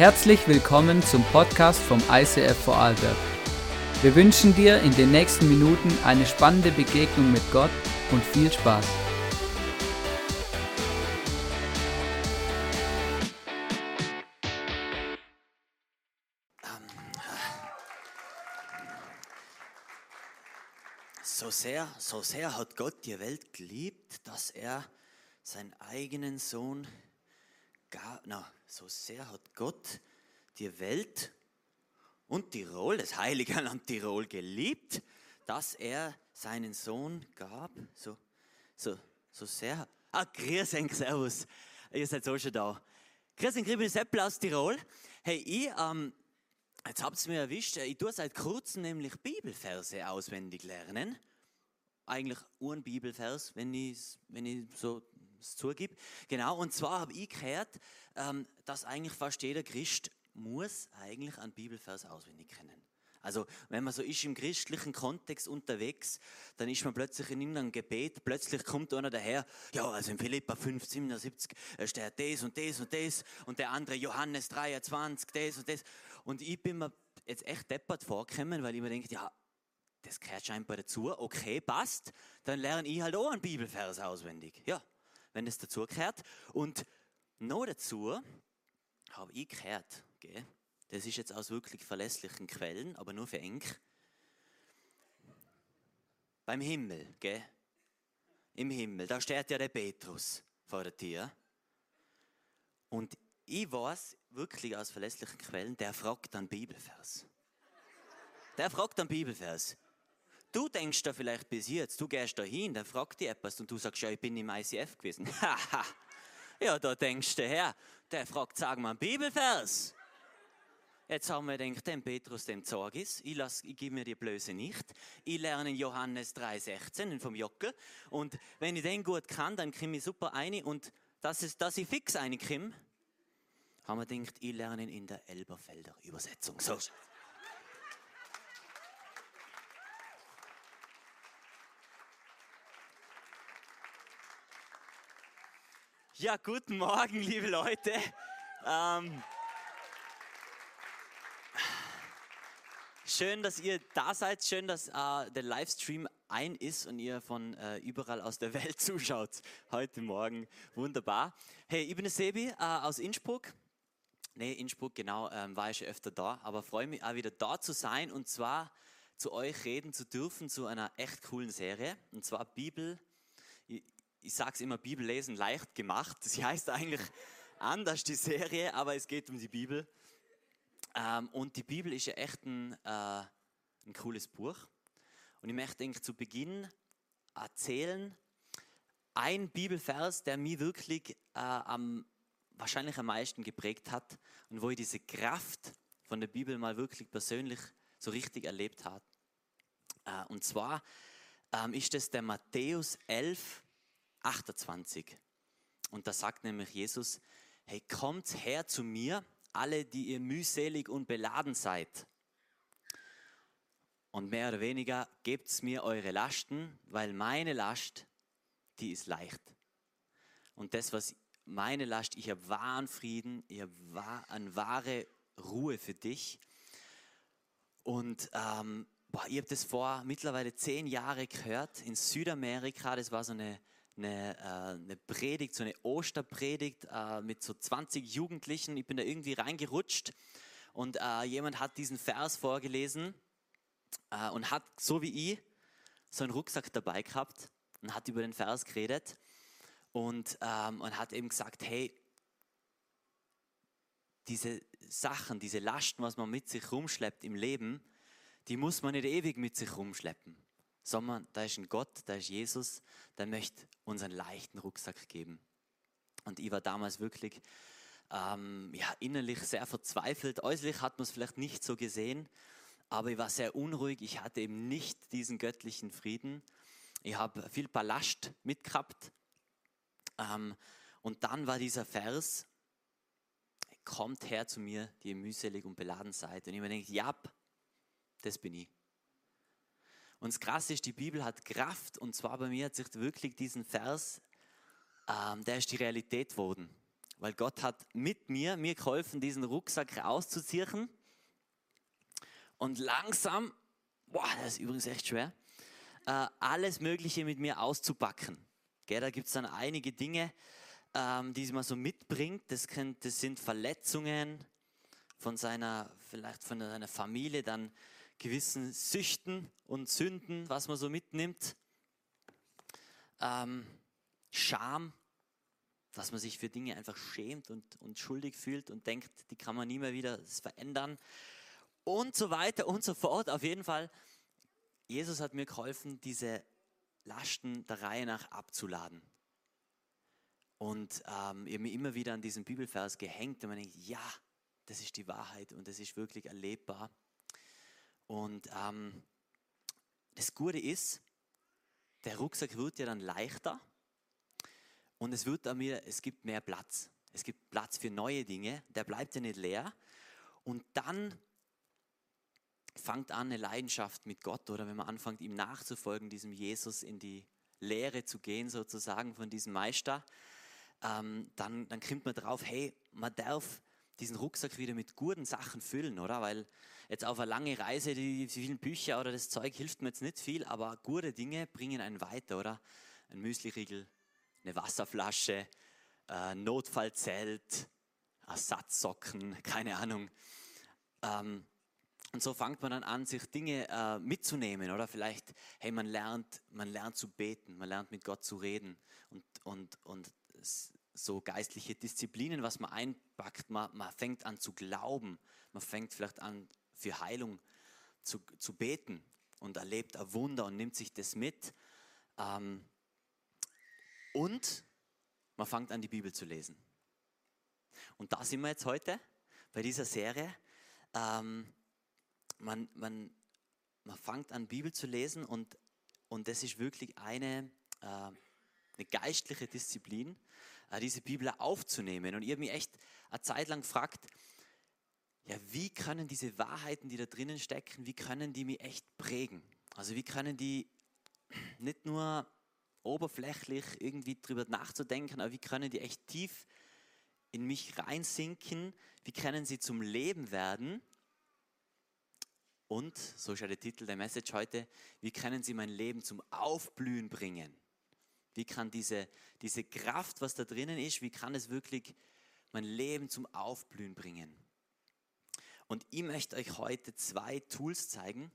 Herzlich willkommen zum Podcast vom ICF Vorarlberg. Wir wünschen dir in den nächsten Minuten eine spannende Begegnung mit Gott und viel Spaß. So sehr, so sehr hat Gott die Welt geliebt, dass er seinen eigenen Sohn gab. Na, so sehr hat Gott die Welt und Tirol, das heilige Land Tirol, geliebt, dass er seinen Sohn gab. So, so, so sehr. Ah, grüß euch, servus. Ihr seid so schon da. Grüß euch, bin Seppel aus Tirol. Hey, ich, ähm, jetzt habt ihr mir erwischt, ich tue seit kurzem nämlich Bibelverse auswendig lernen. Eigentlich ein Bibelvers, wenn ich, wenn ich so es zugibt. Genau, und zwar habe ich gehört, ähm, dass eigentlich fast jeder Christ muss eigentlich einen Bibelvers auswendig kennen. Also wenn man so ist im christlichen Kontext unterwegs, dann ist man plötzlich in irgendeinem Gebet, plötzlich kommt einer daher, ja, also in Philippa 5, 77 steht das und das und das und der andere Johannes 23, das und das. Und ich bin mir jetzt echt deppert vorgekommen, weil ich mir denke, ja, das gehört scheinbar dazu, okay, passt, dann lerne ich halt auch einen Bibelvers auswendig. Ja, wenn es dazu gehört. Und noch dazu habe ich gehört, gell? das ist jetzt aus wirklich verlässlichen Quellen, aber nur für eng. Beim Himmel, gell? im Himmel, da steht ja der Petrus vor der Tür. Und ich weiß wirklich aus verlässlichen Quellen, der fragt dann Bibelvers. Der fragt dann Bibelvers. Du denkst da vielleicht bis jetzt, du gehst da hin, dann fragt dich etwas und du sagst, ja, ich bin im ICF gewesen. ja, da denkst du her, der fragt, sag mal einen Bibelvers. Jetzt haben wir gedacht, dem Petrus, dem zeig ich ich, lass, ich gebe mir die Blöße nicht. Ich lerne Johannes 3,16 vom Jockel und wenn ich den gut kann, dann komme ich super ein und dass, es, dass ich fix reinkomme, haben wir gedacht, ich lerne in der Elberfelder Übersetzung. So. Ja, guten Morgen, liebe Leute. Ähm, schön, dass ihr da seid. Schön, dass äh, der Livestream ein ist und ihr von äh, überall aus der Welt zuschaut heute Morgen. Wunderbar. Hey, ich bin der Sebi äh, aus Innsbruck. Nee, Innsbruck, genau, ähm, war ich schon öfter da, aber freue mich auch wieder da zu sein und zwar zu euch reden zu dürfen zu einer echt coolen Serie und zwar Bibel ich sage es immer, Bibel lesen leicht gemacht. Sie heißt eigentlich anders, die Serie, aber es geht um die Bibel. Ähm, und die Bibel ist ja echt ein, äh, ein cooles Buch. Und ich möchte eigentlich zu Beginn erzählen, ein Bibelvers, der mich wirklich äh, am, wahrscheinlich am meisten geprägt hat und wo ich diese Kraft von der Bibel mal wirklich persönlich so richtig erlebt habe. Äh, und zwar ähm, ist das der Matthäus 11, 28. Und da sagt nämlich Jesus, hey, kommt her zu mir, alle, die ihr mühselig und beladen seid. Und mehr oder weniger, gebt mir eure Lasten, weil meine Last, die ist leicht. Und das, was meine Last, ich habe wahren Frieden, ich habe eine wahre Ruhe für dich. Und ähm, boah, ich habe das vor mittlerweile zehn Jahren gehört in Südamerika. Das war so eine eine, äh, eine Predigt, so eine Osterpredigt äh, mit so 20 Jugendlichen. Ich bin da irgendwie reingerutscht und äh, jemand hat diesen Vers vorgelesen äh, und hat, so wie ich, so einen Rucksack dabei gehabt und hat über den Vers geredet und, ähm, und hat eben gesagt, hey, diese Sachen, diese Lasten, was man mit sich rumschleppt im Leben, die muss man nicht ewig mit sich rumschleppen sondern da ist ein Gott, da ist Jesus, der möchte uns einen leichten Rucksack geben. Und ich war damals wirklich ähm, ja, innerlich sehr verzweifelt. Äußerlich hat man es vielleicht nicht so gesehen, aber ich war sehr unruhig. Ich hatte eben nicht diesen göttlichen Frieden. Ich habe viel Ballast mitgehabt. Ähm, und dann war dieser Vers, kommt her zu mir, die ihr mühselig und beladen seid. Und ich mir denke, ja, das bin ich. Und das Krasse ist, die Bibel hat Kraft und zwar bei mir hat sich wirklich diesen Vers, ähm, der ist die Realität geworden. weil Gott hat mit mir, mir geholfen, diesen Rucksack rauszuziehen. Und langsam, boah, das ist übrigens echt schwer, äh, alles Mögliche mit mir auszupacken. Gell, da gibt es dann einige Dinge, ähm, die man so mitbringt. Das, kann, das sind Verletzungen von seiner, vielleicht von seiner Familie, dann gewissen Süchten und Sünden, was man so mitnimmt. Ähm, Scham, dass man sich für Dinge einfach schämt und, und schuldig fühlt und denkt, die kann man nie mehr wieder verändern und so weiter und so fort. Auf jeden Fall, Jesus hat mir geholfen, diese Lasten der Reihe nach abzuladen. Und ähm, ich habe mir immer wieder an diesen Bibelvers gehängt und man denkt, ja, das ist die Wahrheit und das ist wirklich erlebbar. Und ähm, das Gute ist, der Rucksack wird ja dann leichter und es wird mir, es gibt mehr Platz. Es gibt Platz für neue Dinge, der bleibt ja nicht leer. Und dann fangt an eine Leidenschaft mit Gott oder wenn man anfängt, ihm nachzufolgen, diesem Jesus in die Lehre zu gehen, sozusagen von diesem Meister, ähm, dann, dann kommt man drauf, hey, man darf diesen Rucksack wieder mit guten Sachen füllen, oder? Weil jetzt auf eine lange Reise, die, vielen Bücher oder das Zeug hilft mir jetzt nicht viel, aber gute Dinge bringen einen weiter, oder? Ein Müsliriegel, eine Wasserflasche, äh, Notfallzelt, Ersatzsocken, keine Ahnung. Ähm, und so fängt man dann an, sich Dinge äh, mitzunehmen, oder vielleicht, hey, man lernt, man lernt zu beten, man lernt mit Gott zu reden und, und, und so geistliche Disziplinen, was man einpackt, man, man fängt an zu glauben, man fängt vielleicht an für Heilung zu, zu beten und erlebt ein Wunder und nimmt sich das mit. Ähm, und man fängt an, die Bibel zu lesen. Und da sind wir jetzt heute bei dieser Serie. Ähm, man, man, man fängt an, Bibel zu lesen und, und das ist wirklich eine, äh, eine geistliche Disziplin, diese Bibel aufzunehmen. Und ich habe mich echt eine Zeit lang gefragt, ja, wie können diese Wahrheiten, die da drinnen stecken, wie können die mich echt prägen? Also wie können die nicht nur oberflächlich irgendwie drüber nachzudenken, aber wie können die echt tief in mich reinsinken? Wie können sie zum Leben werden? Und, so ist ja der Titel der Message heute, wie können sie mein Leben zum Aufblühen bringen? Wie kann diese, diese Kraft, was da drinnen ist, wie kann es wirklich mein Leben zum Aufblühen bringen? Und ich möchte euch heute zwei Tools zeigen,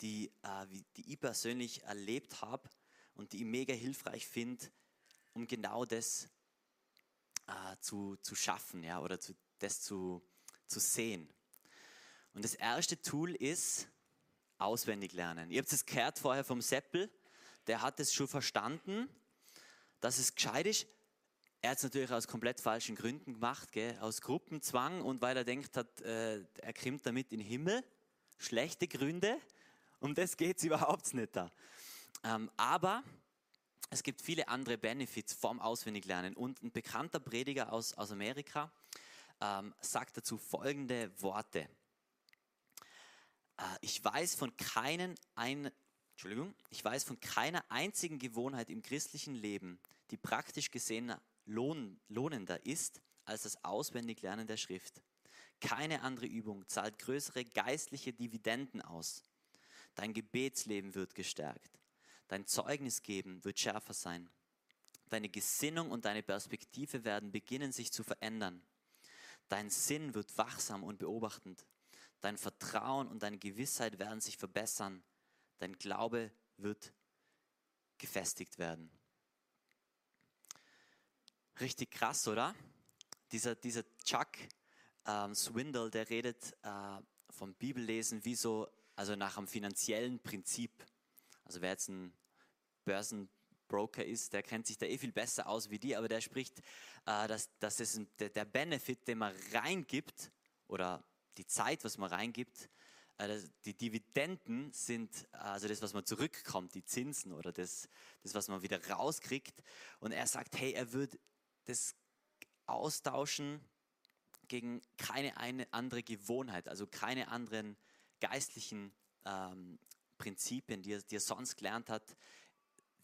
die, äh, die ich persönlich erlebt habe und die ich mega hilfreich finde, um genau das äh, zu, zu schaffen ja, oder zu, das zu, zu sehen. Und das erste Tool ist auswendig lernen. Ihr habt es gehört vorher vom Seppel, der hat es schon verstanden, dass es gescheit ist. Er hat es natürlich aus komplett falschen Gründen gemacht, gell? aus Gruppenzwang und weil er denkt hat, äh, er kommt damit in den Himmel. Schlechte Gründe, um das geht es überhaupt nicht da. Ähm, aber es gibt viele andere Benefits vom Auswendiglernen und ein bekannter Prediger aus, aus Amerika ähm, sagt dazu folgende Worte. Äh, ich weiß von keinen ein, Entschuldigung, ich weiß von keiner einzigen Gewohnheit im christlichen Leben, die praktisch gesehen lohn, lohnender ist als das Auswendiglernen der Schrift. Keine andere Übung zahlt größere geistliche Dividenden aus. Dein Gebetsleben wird gestärkt. Dein Zeugnis geben wird schärfer sein. Deine Gesinnung und deine Perspektive werden beginnen sich zu verändern. Dein Sinn wird wachsam und beobachtend. Dein Vertrauen und deine Gewissheit werden sich verbessern. Dein Glaube wird gefestigt werden. Richtig krass, oder? Dieser, dieser Chuck ähm, Swindle, der redet äh, vom Bibellesen wie so, also nach einem finanziellen Prinzip. Also wer jetzt ein Börsenbroker ist, der kennt sich da eh viel besser aus wie die, aber der spricht, äh, dass, dass es der, der Benefit, den man reingibt oder die Zeit, was man reingibt, äh, die Dividenden sind also das, was man zurückkommt, die Zinsen oder das, das, was man wieder rauskriegt. Und er sagt, hey, er wird das austauschen gegen keine eine andere Gewohnheit, also keine anderen geistlichen ähm, Prinzipien, die er, die er sonst gelernt hat,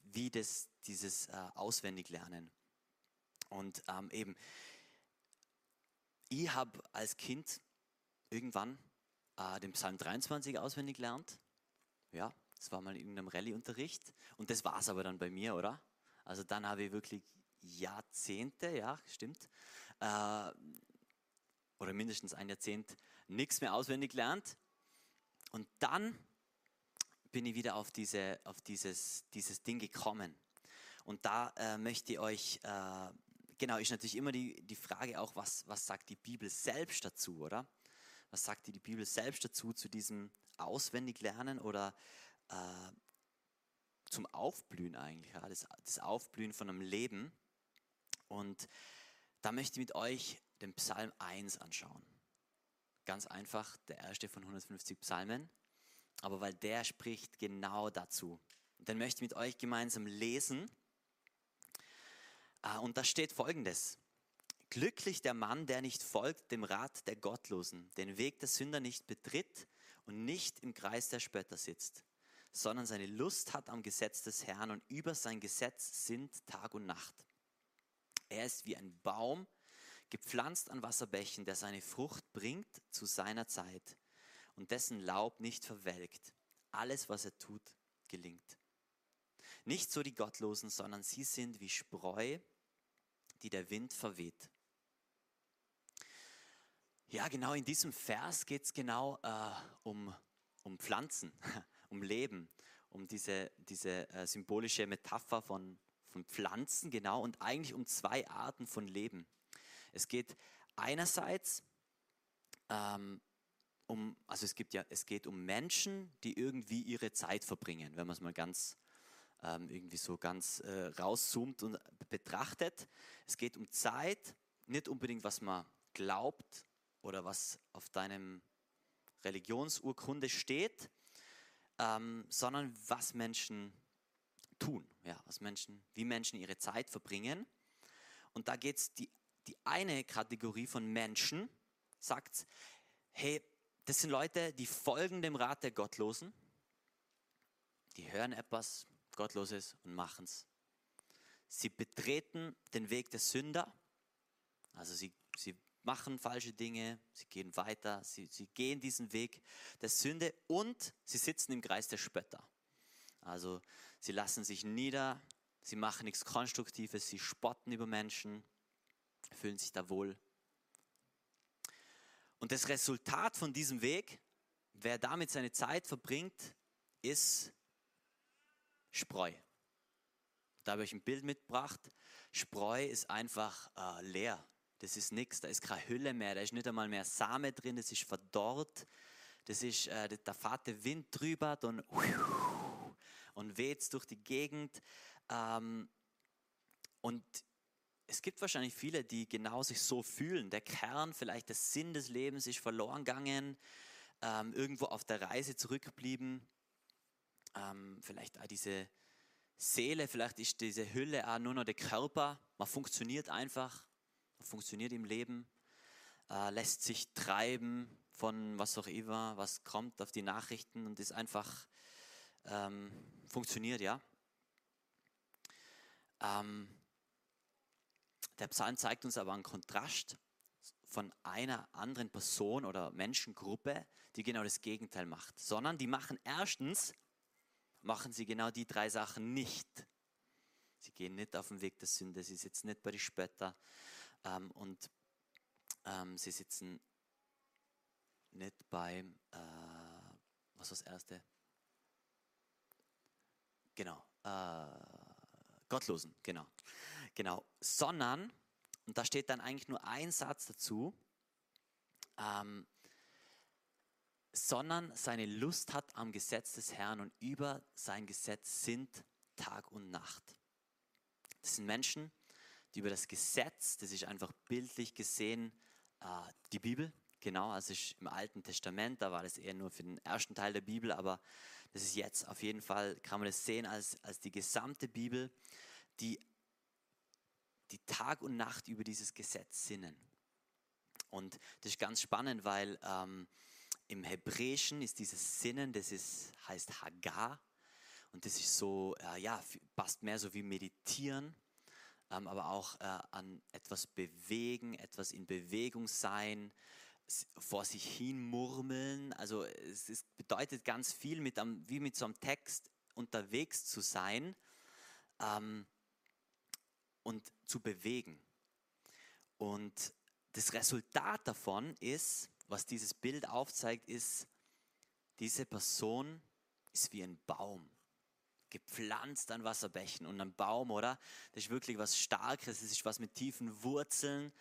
wie das, dieses äh, Auswendiglernen. Und ähm, eben, ich habe als Kind irgendwann äh, den Psalm 23 auswendig gelernt. Ja, das war mal in irgendeinem Rallye-Unterricht. Und das war es aber dann bei mir, oder? Also dann habe ich wirklich Jahrzehnte, ja, stimmt, äh, oder mindestens ein Jahrzehnt nichts mehr auswendig gelernt. Und dann bin ich wieder auf, diese, auf dieses, dieses Ding gekommen. Und da äh, möchte ich euch, äh, genau, ist natürlich immer die, die Frage auch, was, was sagt die Bibel selbst dazu, oder? Was sagt die Bibel selbst dazu, zu diesem Auswendiglernen oder äh, zum Aufblühen eigentlich, ja? das, das Aufblühen von einem Leben. Und da möchte ich mit euch den Psalm 1 anschauen. Ganz einfach, der erste von 150 Psalmen, aber weil der spricht genau dazu. Dann möchte ich mit euch gemeinsam lesen. Ah, und da steht folgendes. Glücklich der Mann, der nicht folgt dem Rat der Gottlosen, den Weg der Sünder nicht betritt und nicht im Kreis der Spötter sitzt, sondern seine Lust hat am Gesetz des Herrn und über sein Gesetz sind Tag und Nacht. Er ist wie ein Baum, gepflanzt an Wasserbächen, der seine Frucht bringt zu seiner Zeit und dessen Laub nicht verwelkt. Alles, was er tut, gelingt. Nicht so die Gottlosen, sondern sie sind wie Spreu, die der Wind verweht. Ja, genau in diesem Vers geht es genau äh, um, um Pflanzen, um Leben, um diese, diese äh, symbolische Metapher von, von Pflanzen, genau, und eigentlich um zwei Arten von Leben. Es geht einerseits ähm, um, also es gibt ja, es geht um Menschen, die irgendwie ihre Zeit verbringen, wenn man es mal ganz ähm, irgendwie so ganz äh, rauszoomt und betrachtet. Es geht um Zeit, nicht unbedingt was man glaubt oder was auf deinem Religionsurkunde steht, ähm, sondern was Menschen tun, ja, was Menschen, wie Menschen ihre Zeit verbringen. Und da geht es die die eine Kategorie von Menschen sagt, hey, das sind Leute, die folgen dem Rat der Gottlosen. Die hören etwas Gottloses und machen es. Sie betreten den Weg der Sünder. Also sie, sie machen falsche Dinge, sie gehen weiter, sie, sie gehen diesen Weg der Sünde und sie sitzen im Kreis der Spötter. Also sie lassen sich nieder, sie machen nichts Konstruktives, sie spotten über Menschen, fühlen sich da wohl. Und das Resultat von diesem Weg, wer damit seine Zeit verbringt, ist Spreu. Da habe ich ein Bild mitgebracht. Spreu ist einfach äh, leer. Das ist nichts, da ist keine Hülle mehr, da ist nicht einmal mehr Same drin, das ist verdorrt. Das ist, äh, da fährt der Wind drüber und, und weht durch die Gegend. Ähm, und es gibt wahrscheinlich viele, die genau sich so fühlen. Der Kern, vielleicht der Sinn des Lebens ist verloren gegangen, ähm, irgendwo auf der Reise zurückgeblieben. Ähm, vielleicht auch diese Seele, vielleicht ist diese Hülle auch nur noch der Körper. Man funktioniert einfach, funktioniert im Leben, äh, lässt sich treiben von was auch immer, was kommt auf die Nachrichten und ist einfach, ähm, funktioniert, ja. Ähm, der Psalm zeigt uns aber einen Kontrast von einer anderen Person oder Menschengruppe, die genau das Gegenteil macht, sondern die machen erstens, machen sie genau die drei Sachen nicht. Sie gehen nicht auf den Weg der Sünde, sie sitzen nicht bei den Spötter ähm, und ähm, sie sitzen nicht beim, äh, was war das erste? Genau, äh, Gottlosen, genau genau, sondern, und da steht dann eigentlich nur ein Satz dazu, ähm, sondern seine Lust hat am Gesetz des Herrn und über sein Gesetz sind Tag und Nacht. Das sind Menschen, die über das Gesetz, das ist einfach bildlich gesehen, äh, die Bibel, genau, also ist im Alten Testament, da war das eher nur für den ersten Teil der Bibel, aber das ist jetzt auf jeden Fall, kann man das sehen als, als die gesamte Bibel, die die Tag und Nacht über dieses Gesetz sinnen. Und das ist ganz spannend, weil ähm, im Hebräischen ist dieses Sinnen, das ist, heißt Hagar. Und das ist so, äh, ja, passt mehr so wie meditieren. Ähm, aber auch äh, an etwas bewegen, etwas in Bewegung sein, vor sich hin murmeln. Also es, es bedeutet ganz viel, mit einem, wie mit so einem Text unterwegs zu sein ähm, und zu bewegen. Und das Resultat davon ist, was dieses Bild aufzeigt, ist, diese Person ist wie ein Baum, gepflanzt an Wasserbächen und ein Baum, oder? Das ist wirklich was Starkes, das ist was mit tiefen Wurzeln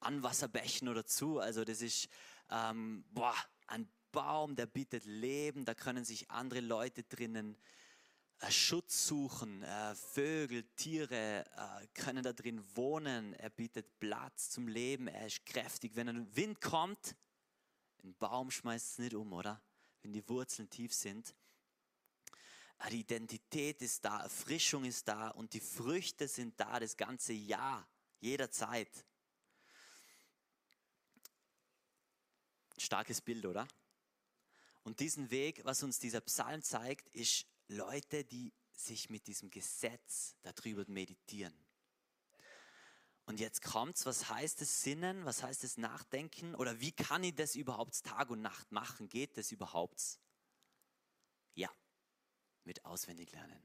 an Wasserbächen oder zu. Also das ist ähm, boah, ein Baum, der bietet Leben, da können sich andere Leute drinnen äh, Schutz suchen. Äh, Vögel, Tiere äh, können da drin wohnen. Er bietet Platz zum Leben. Er ist kräftig. Wenn ein Wind kommt, ein Baum schmeißt es nicht um, oder? Wenn die Wurzeln tief sind. Die Identität ist da, Erfrischung ist da und die Früchte sind da das ganze Jahr, jederzeit. Starkes Bild, oder? Und diesen Weg, was uns dieser Psalm zeigt, ist Leute, die sich mit diesem Gesetz darüber meditieren. Und jetzt kommt's, was heißt es Sinnen, was heißt es Nachdenken oder wie kann ich das überhaupt Tag und Nacht machen? Geht das überhaupt? Ja, mit auswendig lernen.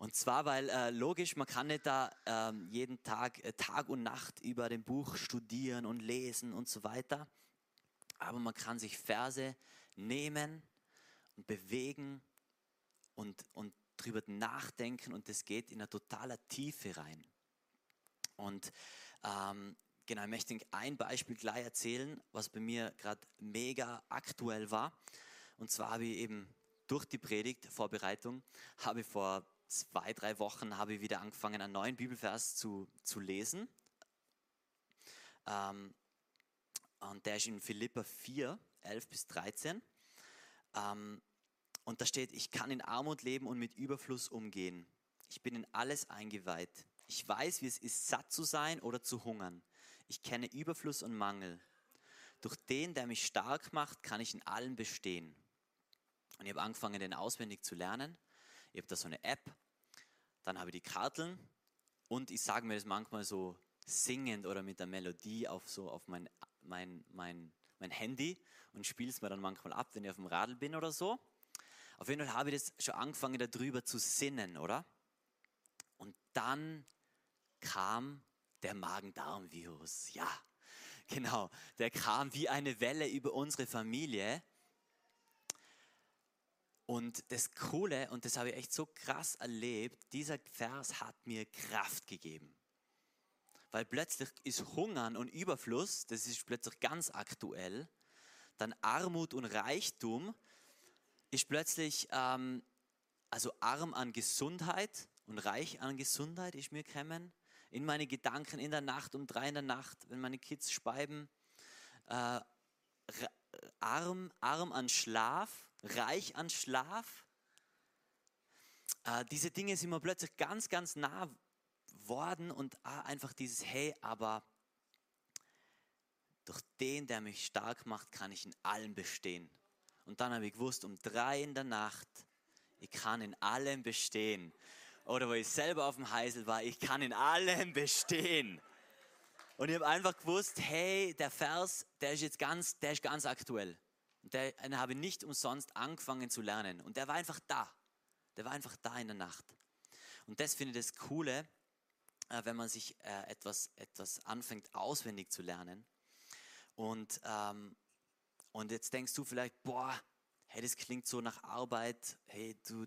Und zwar, weil äh, logisch, man kann nicht da äh, jeden Tag, äh, Tag und Nacht über dem Buch studieren und lesen und so weiter. Aber man kann sich Verse nehmen und bewegen und, und drüber nachdenken und das geht in eine totale Tiefe rein. Und ähm, genau, ich möchte ein Beispiel gleich erzählen, was bei mir gerade mega aktuell war. Und zwar habe ich eben durch die Predigtvorbereitung, habe ich vor zwei, drei Wochen habe ich wieder angefangen, einen neuen Bibelvers zu, zu lesen. Ähm, und der ist in Philippa 4, 11 bis 13. Ähm, und da steht, ich kann in Armut leben und mit Überfluss umgehen. Ich bin in alles eingeweiht. Ich weiß, wie es ist, satt zu sein oder zu hungern. Ich kenne Überfluss und Mangel. Durch den, der mich stark macht, kann ich in allem bestehen. Und ich habe angefangen, den auswendig zu lernen. Ich habe da so eine App. Dann habe ich die Karteln. Und ich sage mir das manchmal so singend oder mit der Melodie auf, so auf mein, mein, mein, mein Handy und spiele es mir dann manchmal ab, wenn ich auf dem Radl bin oder so. Auf jeden Fall habe ich das schon angefangen, darüber zu sinnen, oder? Und dann kam der Magen-Darm-Virus. Ja, genau. Der kam wie eine Welle über unsere Familie. Und das Coole, und das habe ich echt so krass erlebt, dieser Vers hat mir Kraft gegeben. Weil plötzlich ist Hungern und Überfluss, das ist plötzlich ganz aktuell. Dann Armut und Reichtum ist plötzlich, ähm, also arm an Gesundheit und reich an Gesundheit ist mir gekommen in meine Gedanken in der Nacht, um drei in der Nacht, wenn meine Kids speiben. Äh, arm, arm an Schlaf, reich an Schlaf. Äh, diese Dinge sind mir plötzlich ganz, ganz nah worden und einfach dieses, hey, aber durch den, der mich stark macht, kann ich in allem bestehen. Und dann habe ich gewusst, um drei in der Nacht, ich kann in allem bestehen oder wo ich selber auf dem Heisel war, ich kann in allem bestehen. Und ich habe einfach gewusst, hey, der Vers, der ist jetzt ganz, der ist ganz aktuell. Und der, habe ich nicht umsonst angefangen zu lernen. Und der war einfach da. Der war einfach da in der Nacht. Und das finde ich das Coole, äh, wenn man sich äh, etwas, etwas anfängt auswendig zu lernen. Und, ähm, und jetzt denkst du vielleicht, boah, hey, das klingt so nach Arbeit. Hey, du,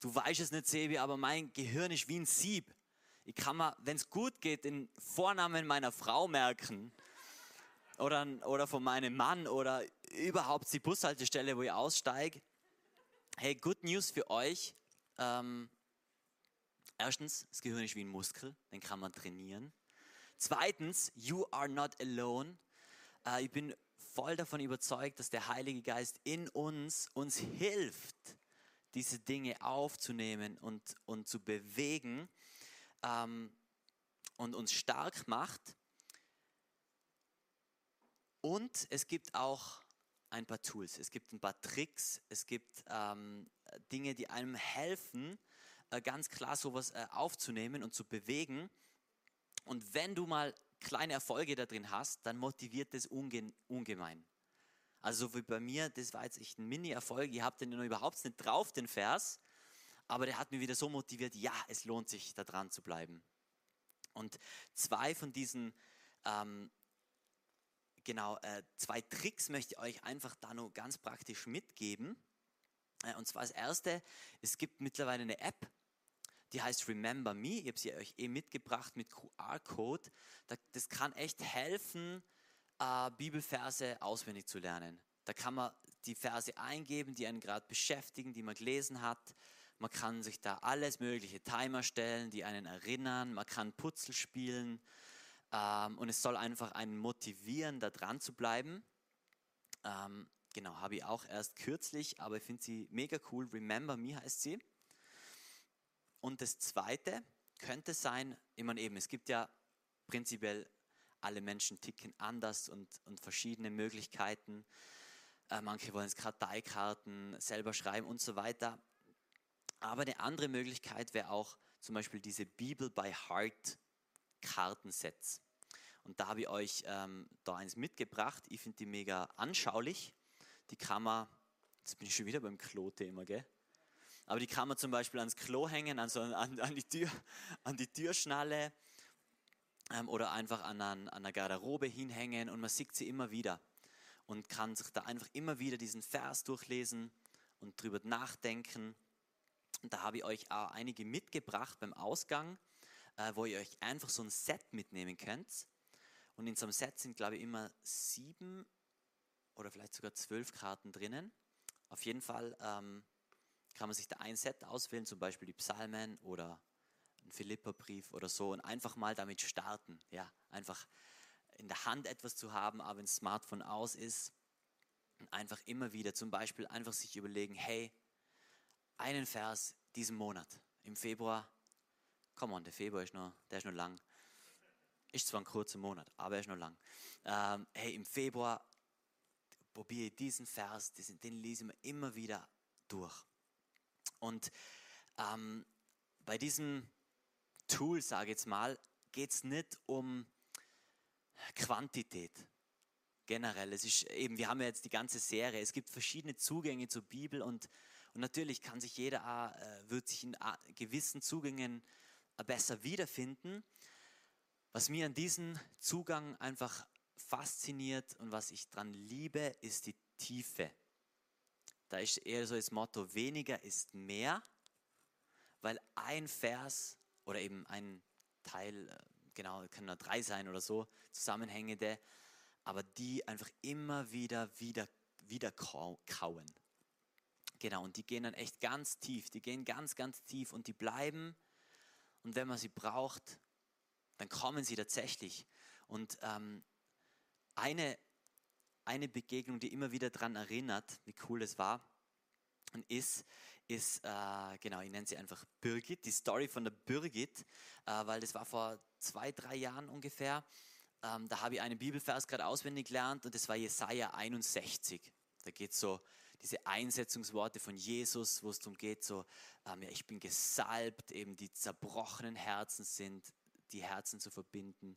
Du weißt es nicht, Sebi, aber mein Gehirn ist wie ein Sieb. Ich kann mir, wenn es gut geht, den Vornamen meiner Frau merken. Oder, oder von meinem Mann oder überhaupt die Bushaltestelle, wo ich aussteige. Hey, good news für euch. Ähm, erstens, das Gehirn ist wie ein Muskel, den kann man trainieren. Zweitens, you are not alone. Äh, ich bin voll davon überzeugt, dass der Heilige Geist in uns uns hilft, diese Dinge aufzunehmen und, und zu bewegen ähm, und uns stark macht. Und es gibt auch ein paar Tools, es gibt ein paar Tricks, es gibt ähm, Dinge, die einem helfen, äh, ganz klar sowas äh, aufzunehmen und zu bewegen. Und wenn du mal kleine Erfolge da drin hast, dann motiviert das unge ungemein. Also so wie bei mir, das war jetzt echt ein Mini-Erfolg, ihr habt den noch überhaupt nicht drauf, den Vers, aber der hat mich wieder so motiviert, ja, es lohnt sich, da dran zu bleiben. Und zwei von diesen, ähm, genau, äh, zwei Tricks möchte ich euch einfach da nur ganz praktisch mitgeben. Äh, und zwar das erste, es gibt mittlerweile eine App, die heißt Remember Me. Ich habe sie euch eh mitgebracht mit QR-Code. Das kann echt helfen, äh, Bibelverse auswendig zu lernen. Da kann man die Verse eingeben, die einen gerade beschäftigen, die man gelesen hat. Man kann sich da alles mögliche Timer stellen, die einen erinnern. Man kann Putzel spielen. Ähm, und es soll einfach einen motivieren, da dran zu bleiben. Ähm, genau, habe ich auch erst kürzlich, aber ich finde sie mega cool. Remember Me heißt sie. Und das Zweite könnte sein, ich meine eben, es gibt ja prinzipiell, alle Menschen ticken anders und, und verschiedene Möglichkeiten. Äh, manche wollen es Karteikarten selber schreiben und so weiter. Aber eine andere Möglichkeit wäre auch zum Beispiel diese Bibel by Heart Kartensets. Und da habe ich euch ähm, da eins mitgebracht. Ich finde die mega anschaulich. Die kann man, jetzt bin ich schon wieder beim Klo-Thema, gell? Aber die kann man zum Beispiel ans Klo hängen, also an, an, die, Tür, an die Türschnalle ähm, oder einfach an, an, an einer Garderobe hinhängen und man sieht sie immer wieder und kann sich da einfach immer wieder diesen Vers durchlesen und drüber nachdenken. Und da habe ich euch auch einige mitgebracht beim Ausgang, äh, wo ihr euch einfach so ein Set mitnehmen könnt. Und in so einem Set sind, glaube ich, immer sieben oder vielleicht sogar zwölf Karten drinnen. Auf jeden Fall ähm, kann man sich da ein Set auswählen, zum Beispiel die Psalmen oder ein Philipperbrief oder so und einfach mal damit starten. Ja, einfach in der Hand etwas zu haben, aber wenn das Smartphone aus ist, einfach immer wieder zum Beispiel einfach sich überlegen, hey, einen Vers diesen Monat im Februar, komm on, der Februar ist noch, der ist noch lang. Ist zwar ein kurzer Monat, aber er ist noch lang. Ähm, hey, im Februar probiere ich diesen Vers, diesen, den lesen wir immer wieder durch. Und ähm, bei diesem Tool, sage ich jetzt mal, geht es nicht um Quantität generell. Es ist eben, wir haben ja jetzt die ganze Serie, es gibt verschiedene Zugänge zur Bibel und, und natürlich kann sich jeder, äh, wird sich in gewissen Zugängen besser wiederfinden. Was mir an diesem Zugang einfach fasziniert und was ich daran liebe, ist die Tiefe. Da ist eher so das Motto, weniger ist mehr, weil ein Vers oder eben ein Teil, äh, genau, können nur drei sein oder so, zusammenhängende, aber die einfach immer wieder, wieder, wieder kauen. Genau, und die gehen dann echt ganz tief, die gehen ganz, ganz tief und die bleiben. Und wenn man sie braucht, dann kommen sie tatsächlich. Und ähm, eine eine Begegnung, die immer wieder daran erinnert, wie cool es war und ist, ist, äh, genau, ich nenne sie einfach Birgit, die Story von der Birgit, äh, weil das war vor zwei, drei Jahren ungefähr. Ähm, da habe ich einen Bibelvers gerade auswendig gelernt und das war Jesaja 61. Da geht es so, diese Einsetzungsworte von Jesus, wo es darum geht, so, ähm, ja, ich bin gesalbt, eben die zerbrochenen Herzen sind, die Herzen zu verbinden,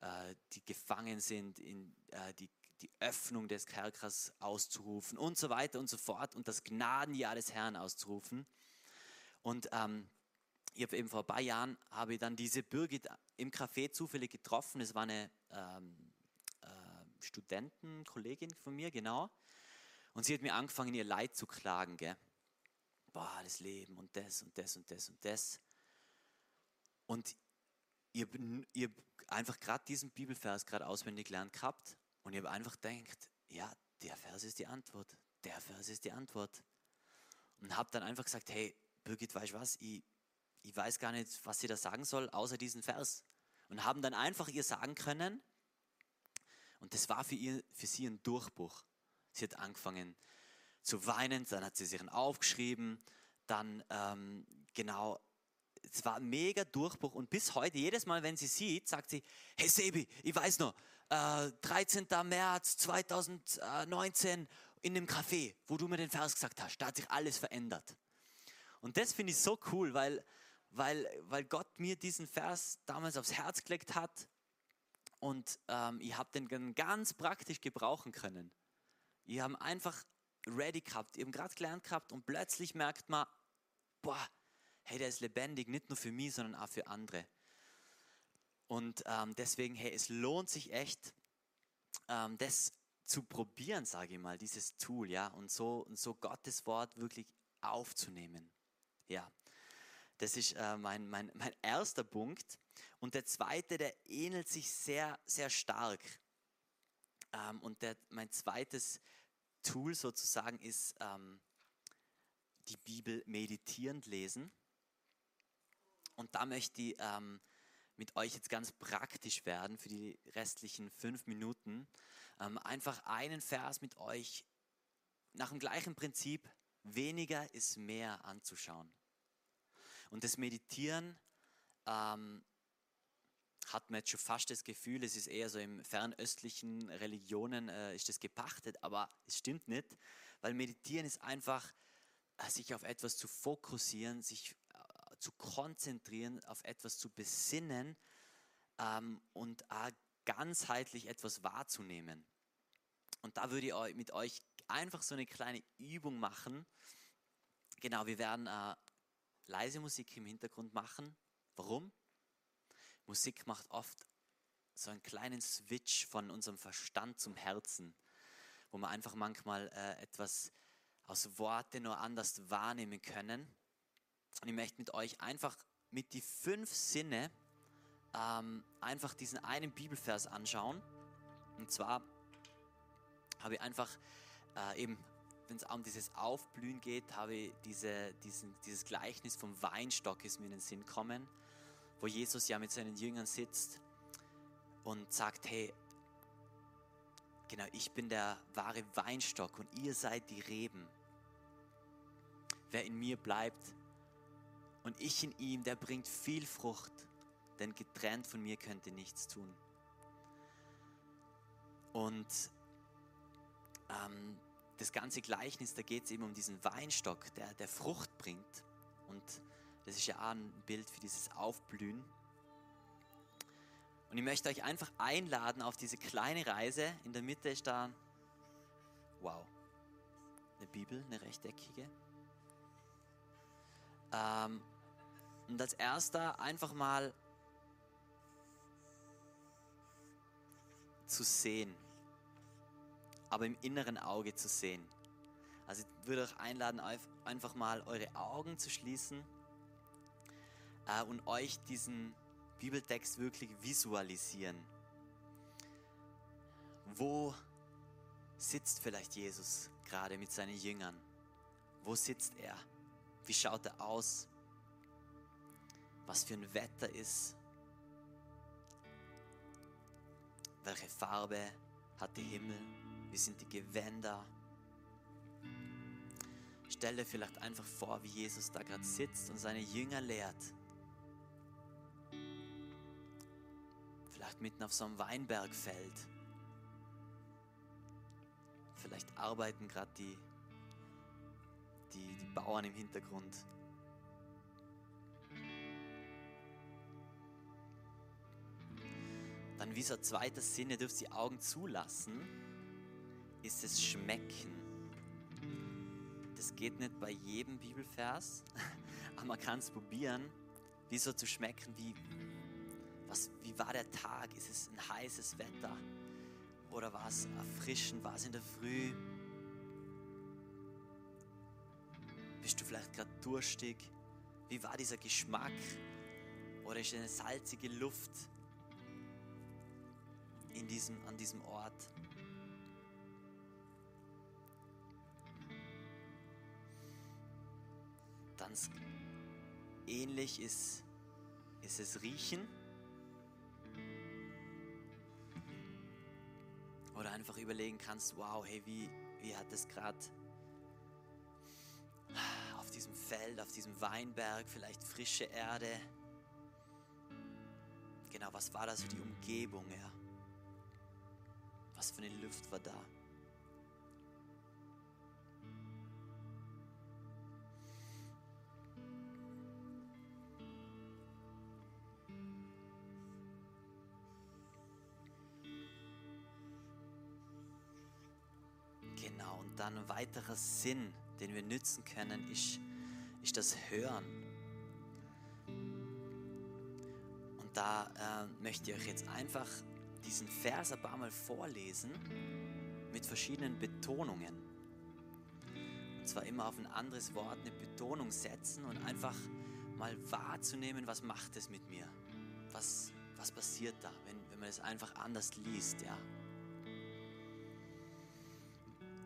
äh, die gefangen sind, in, äh, die die Öffnung des Kerkers auszurufen und so weiter und so fort und das Gnadenjahr des Herrn auszurufen. Und ähm, ich habe eben vor ein paar Jahren habe ich dann diese Birgit im Café zufällig getroffen. Es war eine ähm, äh, Studentenkollegin von mir, genau. Und sie hat mir angefangen, ihr Leid zu klagen. Gell? Boah, das Leben und das und das und das und das. Und ihr, ihr einfach gerade diesen Bibelvers gerade auswendig gelernt gehabt und ich habe einfach gedacht, ja, der Vers ist die Antwort. Der Vers ist die Antwort. Und habe dann einfach gesagt, hey, Birgit, weißt du was? Ich, ich weiß gar nicht, was sie da sagen soll, außer diesen Vers. Und haben dann einfach ihr sagen können, und das war für, ihr, für sie ein Durchbruch. Sie hat angefangen zu weinen, dann hat sie sich aufgeschrieben, dann ähm, genau, es war ein mega Durchbruch und bis heute, jedes Mal, wenn sie sieht, sagt sie, hey Sebi, ich weiß noch, äh, 13. März 2019 in dem Café, wo du mir den Vers gesagt hast. Da hat sich alles verändert. Und das finde ich so cool, weil, weil, weil Gott mir diesen Vers damals aufs Herz gelegt hat und ähm, ich habe den ganz praktisch gebrauchen können. Ich habe einfach ready gehabt, ich habe gerade gelernt gehabt und plötzlich merkt man, boah, hey, der ist lebendig, nicht nur für mich, sondern auch für andere. Und ähm, deswegen, hey, es lohnt sich echt, ähm, das zu probieren, sage ich mal, dieses Tool, ja, und so, und so Gottes Wort wirklich aufzunehmen. Ja, das ist äh, mein, mein, mein erster Punkt. Und der zweite, der ähnelt sich sehr, sehr stark. Ähm, und der, mein zweites Tool sozusagen ist ähm, die Bibel meditierend lesen. Und da möchte ich ähm, mit euch jetzt ganz praktisch werden für die restlichen fünf Minuten. Ähm, einfach einen Vers mit euch nach dem gleichen Prinzip, weniger ist mehr anzuschauen. Und das Meditieren ähm, hat man jetzt schon fast das Gefühl, es ist eher so im fernöstlichen Religionen äh, ist das gepachtet, aber es stimmt nicht, weil Meditieren ist einfach, äh, sich auf etwas zu fokussieren, sich äh, zu konzentrieren, auf etwas zu besinnen ähm, und auch ganzheitlich etwas wahrzunehmen. Und da würde ich mit euch einfach so eine kleine Übung machen. Genau, wir werden äh, leise Musik im Hintergrund machen. Warum? Musik macht oft so einen kleinen Switch von unserem Verstand zum Herzen, wo wir einfach manchmal äh, etwas aus Worte nur anders wahrnehmen können. Und ich möchte mit euch einfach mit die fünf Sinne ähm, einfach diesen einen Bibelvers anschauen. Und zwar habe ich einfach äh, eben, wenn es um dieses Aufblühen geht, habe ich diese, diesen, dieses Gleichnis vom Weinstock ist mir in den Sinn kommen wo Jesus ja mit seinen Jüngern sitzt und sagt, hey, genau, ich bin der wahre Weinstock und ihr seid die Reben. Wer in mir bleibt und ich in ihm, der bringt viel Frucht, denn getrennt von mir könnt ihr nichts tun. Und ähm, das ganze Gleichnis, da geht es eben um diesen Weinstock, der, der Frucht bringt. Und das ist ja auch ein Bild für dieses Aufblühen. Und ich möchte euch einfach einladen auf diese kleine Reise. In der Mitte ist da, wow, eine Bibel, eine rechteckige. Ähm, und als erster einfach mal zu sehen, aber im inneren Auge zu sehen. Also ich würde euch einladen, einfach mal eure Augen zu schließen äh, und euch diesen Bibeltext wirklich visualisieren. Wo sitzt vielleicht Jesus gerade mit seinen Jüngern? Wo sitzt er? Wie schaut er aus? Was für ein Wetter ist? Welche Farbe hat der Himmel? Wie sind die Gewänder? Stell dir vielleicht einfach vor, wie Jesus da gerade sitzt und seine Jünger lehrt. Vielleicht mitten auf so einem Weinbergfeld. Vielleicht arbeiten gerade die, die, die Bauern im Hintergrund. Dann wie so ein zweiter Sinn, ihr dürft die Augen zulassen, ist es Schmecken. Das geht nicht bei jedem Bibelvers, aber man kann es probieren, wie so zu schmecken, wie, was, wie war der Tag? Ist es ein heißes Wetter? Oder war es erfrischend? War es in der Früh? Bist du vielleicht gerade durstig? Wie war dieser Geschmack? Oder ist eine salzige Luft in diesem, an diesem Ort? Ganz ähnlich ist, ist es Riechen. Oder einfach überlegen kannst, wow, hey, wie, wie hat es gerade auf diesem Feld, auf diesem Weinberg, vielleicht frische Erde. Genau, was war da so die Umgebung, ja? Was für eine Luft war da? Dann ein weiterer Sinn, den wir nützen können, ist, ist das Hören. Und da äh, möchte ich euch jetzt einfach diesen Vers ein paar Mal vorlesen mit verschiedenen Betonungen. Und zwar immer auf ein anderes Wort eine Betonung setzen und einfach mal wahrzunehmen, was macht es mit mir? Was, was passiert da, wenn, wenn man es einfach anders liest, ja?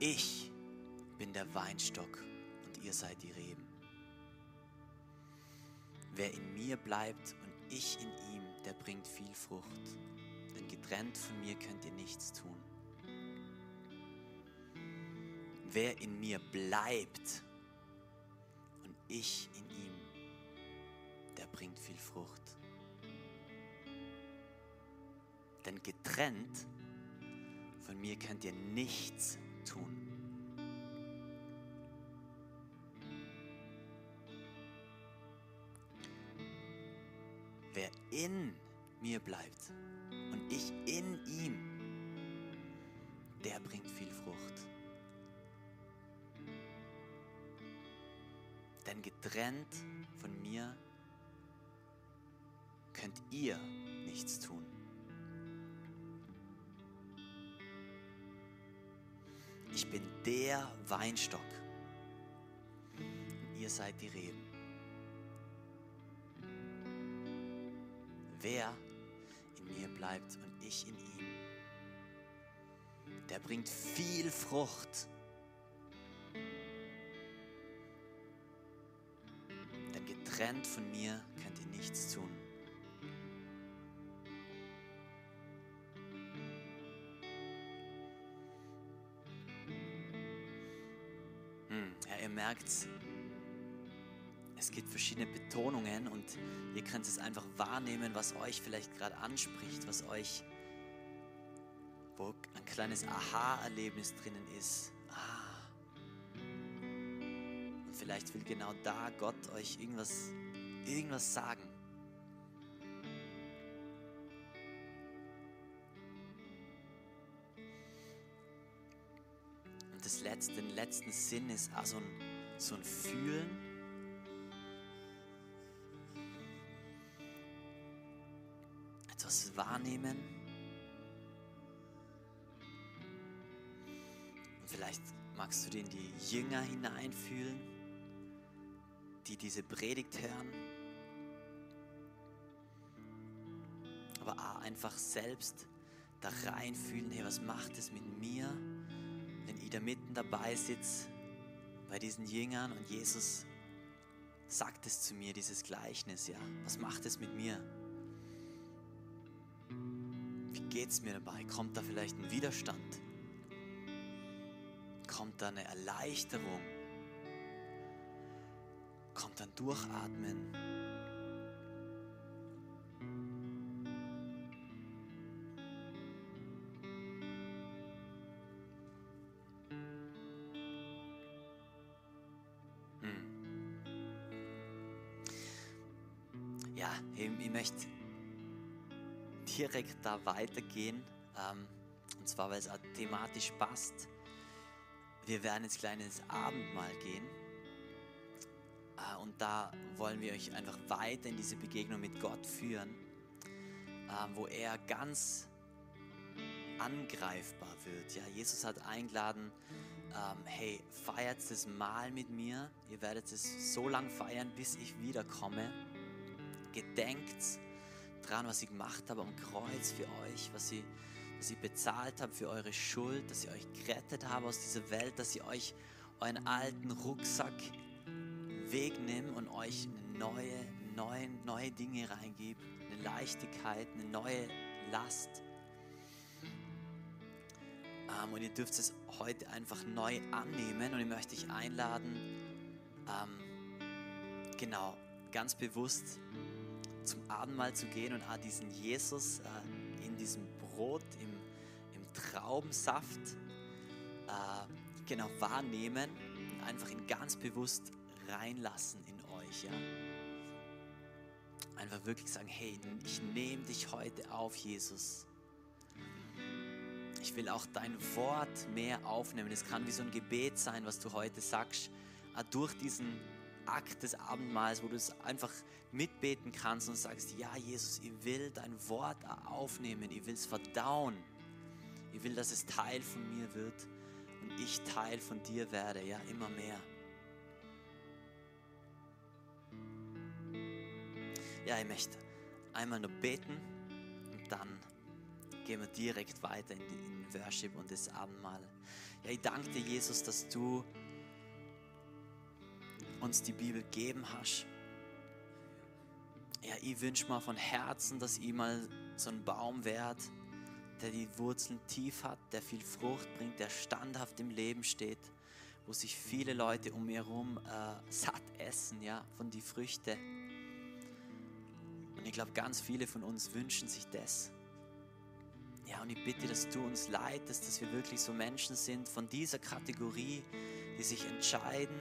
Ich bin der Weinstock und ihr seid die Reben. Wer in mir bleibt und ich in ihm, der bringt viel Frucht. Denn getrennt von mir könnt ihr nichts tun. Wer in mir bleibt und ich in ihm, der bringt viel Frucht. Denn getrennt von mir könnt ihr nichts tun. Wer in mir bleibt und ich in ihm, der bringt viel Frucht. Denn getrennt von mir könnt ihr nichts tun. Der Weinstock. Ihr seid die Reben. Wer in mir bleibt und ich in ihm, der bringt viel Frucht. Denn getrennt von mir könnt ihr nichts tun. Ja, ihr merkt, es gibt verschiedene Betonungen und ihr könnt es einfach wahrnehmen, was euch vielleicht gerade anspricht, was euch, wo ein kleines Aha-Erlebnis drinnen ist. Ah. Und vielleicht will genau da Gott euch irgendwas, irgendwas sagen. Und das letzte, den letzten Sinn ist auch so ein, so ein Fühlen. Etwas wahrnehmen. Und vielleicht magst du in die Jünger hineinfühlen, die diese Predigt hören. Aber auch einfach selbst da reinfühlen, hey, was macht es mit mir? wenn ich da mitten dabei sitze bei diesen Jüngern und Jesus sagt es zu mir, dieses Gleichnis, ja, was macht es mit mir? Wie geht es mir dabei? Kommt da vielleicht ein Widerstand? Kommt da eine Erleichterung? Kommt dann Durchatmen? Ja, ich, möchte direkt da weitergehen. Ähm, und zwar, weil es auch thematisch passt. Wir werden jetzt gleich ins Abendmahl gehen. Äh, und da wollen wir euch einfach weiter in diese Begegnung mit Gott führen, äh, wo er ganz angreifbar wird. Ja, Jesus hat eingeladen, ähm, hey, feiert das Mahl mit mir. Ihr werdet es so lange feiern, bis ich wiederkomme gedenkt dran, was ich gemacht habe am Kreuz für euch, was ich, was ich bezahlt habe für eure Schuld, dass ich euch gerettet habe aus dieser Welt, dass ich euch euren alten Rucksack wegnehme und euch neue, neue, neue Dinge reingebe, eine Leichtigkeit, eine neue Last. Ähm, und ihr dürft es heute einfach neu annehmen und ich möchte dich einladen, ähm, genau, ganz bewusst zum Abendmahl zu gehen und diesen Jesus äh, in diesem Brot, im, im Traubensaft äh, genau wahrnehmen und einfach ihn ganz bewusst reinlassen in euch. Ja? Einfach wirklich sagen, hey, ich nehme dich heute auf, Jesus. Ich will auch dein Wort mehr aufnehmen. Es kann wie so ein Gebet sein, was du heute sagst, durch diesen Akt des Abendmahls, wo du es einfach mitbeten kannst und sagst, ja Jesus, ich will dein Wort aufnehmen, ich will es verdauen, ich will, dass es Teil von mir wird und ich Teil von dir werde, ja, immer mehr. Ja, ich möchte einmal noch beten und dann gehen wir direkt weiter in, die, in Worship und das Abendmahl. Ja, ich danke dir, Jesus, dass du uns die Bibel geben hast. Ja, ich wünsche mir von Herzen, dass ich mal so ein Baum werde, der die Wurzeln tief hat, der viel Frucht bringt, der standhaft im Leben steht, wo sich viele Leute um mir herum äh, satt essen, ja, von die Früchte. Und ich glaube, ganz viele von uns wünschen sich das. Ja, und ich bitte, dass du uns leitest, dass wir wirklich so Menschen sind von dieser Kategorie, die sich entscheiden,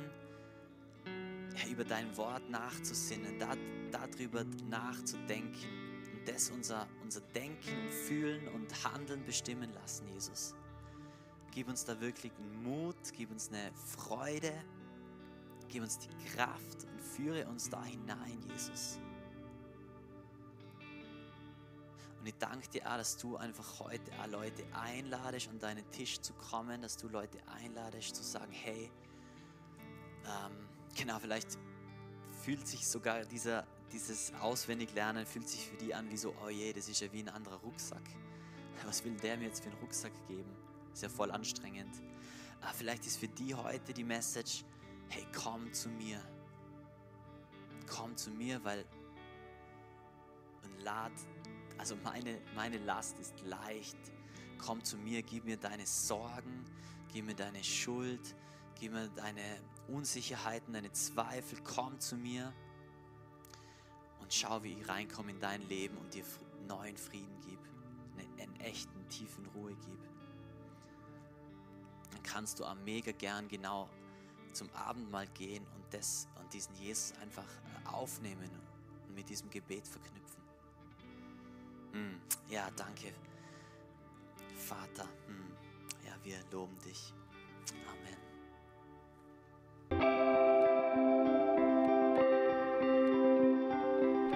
über dein Wort nachzusinnen, da, darüber nachzudenken und das unser, unser Denken Fühlen und Handeln bestimmen lassen, Jesus. Gib uns da wirklich einen Mut, gib uns eine Freude, gib uns die Kraft und führe uns da hinein, Jesus. Und ich danke dir auch, dass du einfach heute auch Leute einladest, an deinen Tisch zu kommen, dass du Leute einladest, zu sagen, hey, ähm, Genau, vielleicht fühlt sich sogar dieser, dieses Auswendiglernen fühlt sich für die an wie so, oh je, das ist ja wie ein anderer Rucksack. Was will der mir jetzt für einen Rucksack geben? Ist ja voll anstrengend. Aber vielleicht ist für die heute die Message, hey, komm zu mir. Komm zu mir, weil und lad, also meine, meine Last ist leicht. Komm zu mir, gib mir deine Sorgen, gib mir deine Schuld, gib mir deine Unsicherheiten, deine Zweifel, komm zu mir und schau, wie ich reinkomme in dein Leben und dir neuen Frieden gib, einen, einen echten, tiefen Ruhe gib. Dann kannst du auch mega gern genau zum Abendmahl gehen und, das, und diesen Jesus einfach äh, aufnehmen und mit diesem Gebet verknüpfen. Hm, ja, danke, Vater. Hm, ja, wir loben dich. Amen.